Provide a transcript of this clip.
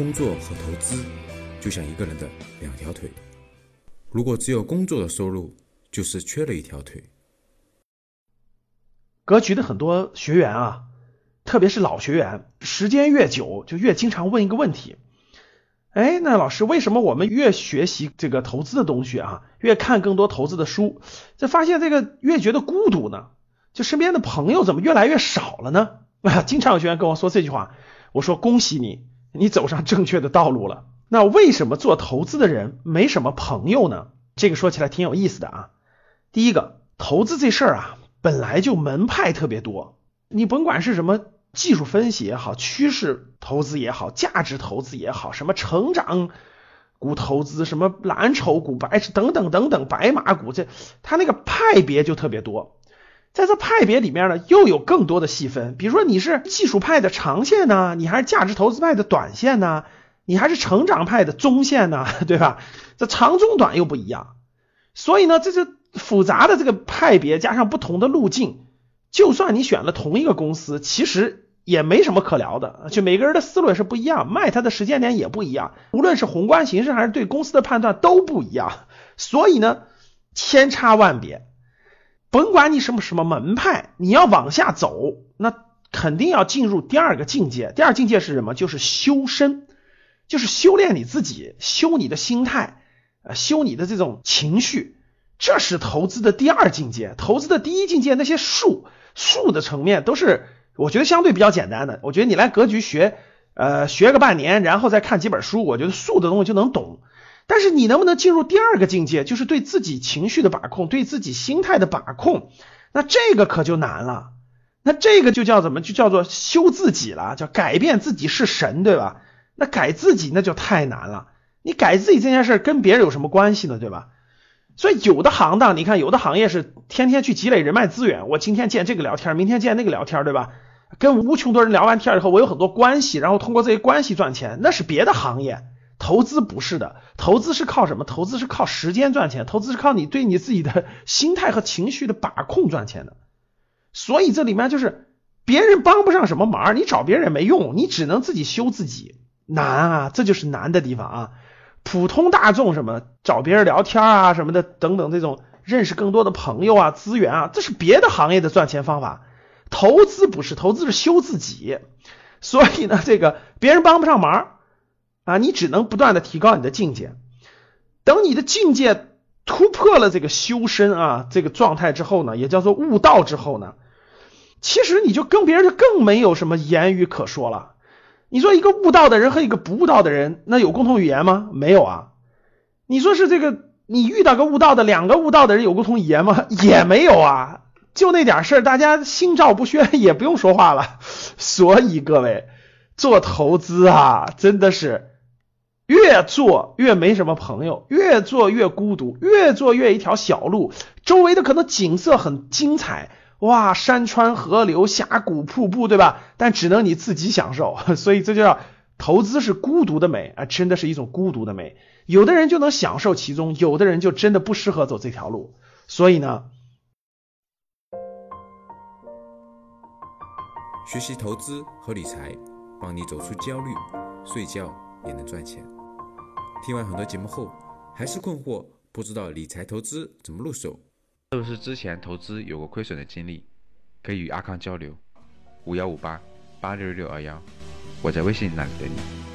工作和投资就像一个人的两条腿，如果只有工作的收入，就是缺了一条腿。格局的很多学员啊，特别是老学员，时间越久，就越经常问一个问题：哎，那老师，为什么我们越学习这个投资的东西啊，越看更多投资的书，就发现这个越觉得孤独呢？就身边的朋友怎么越来越少了呢？啊，经常有学员跟我说这句话，我说恭喜你，你走上正确的道路了。那为什么做投资的人没什么朋友呢？这个说起来挺有意思的啊。第一个，投资这事儿啊。本来就门派特别多，你甭管是什么技术分析也好，趋势投资也好，价值投资也好，什么成长股投资，什么蓝筹股、白等等等等白马股，这它那个派别就特别多。在这派别里面呢，又有更多的细分，比如说你是技术派的长线呢，你还是价值投资派的短线呢，你还是成长派的中线呢，对吧？这长中短又不一样，所以呢，这是。复杂的这个派别加上不同的路径，就算你选了同一个公司，其实也没什么可聊的。就每个人的思路也是不一样，卖它的时间点也不一样，无论是宏观形势还是对公司的判断都不一样。所以呢，千差万别。甭管你什么什么门派，你要往下走，那肯定要进入第二个境界。第二境界是什么？就是修身，就是修炼你自己，修你的心态，呃，修你的这种情绪。这是投资的第二境界，投资的第一境界，那些术术的层面都是我觉得相对比较简单的。我觉得你来格局学，呃，学个半年，然后再看几本书，我觉得术的东西就能懂。但是你能不能进入第二个境界，就是对自己情绪的把控，对自己心态的把控，那这个可就难了。那这个就叫怎么？就叫做修自己了，叫改变自己是神，对吧？那改自己那就太难了。你改自己这件事跟别人有什么关系呢？对吧？所以有的行当，你看有的行业是天天去积累人脉资源，我今天见这个聊天，明天见那个聊天，对吧？跟无穷多人聊完天以后，我有很多关系，然后通过这些关系赚钱，那是别的行业。投资不是的，投资是靠什么？投资是靠时间赚钱，投资是靠你对你自己的心态和情绪的把控赚钱的。所以这里面就是别人帮不上什么忙，你找别人也没用，你只能自己修自己，难啊，这就是难的地方啊。普通大众什么找别人聊天啊什么的等等这种认识更多的朋友啊资源啊，这是别的行业的赚钱方法。投资不是投资是修自己，所以呢这个别人帮不上忙啊，你只能不断的提高你的境界。等你的境界突破了这个修身啊这个状态之后呢，也叫做悟道之后呢，其实你就跟别人就更没有什么言语可说了。你说一个悟道的人和一个不悟道的人，那有共同语言吗？没有啊。你说是这个，你遇到个悟道的，两个悟道的人有共同语言吗？也没有啊。就那点事儿，大家心照不宣，也不用说话了。所以各位做投资啊，真的是越做越没什么朋友，越做越孤独，越做越一条小路，周围的可能景色很精彩。哇，山川河流、峡谷瀑布，对吧？但只能你自己享受，所以这就叫投资是孤独的美啊，真的是一种孤独的美。有的人就能享受其中，有的人就真的不适合走这条路。所以呢，学习投资和理财，帮你走出焦虑，睡觉也能赚钱。听完很多节目后，还是困惑，不知道理财投资怎么入手。是不是之前投资有过亏损的经历？可以与阿康交流，五幺五八八六六二幺，我在微信那里等你。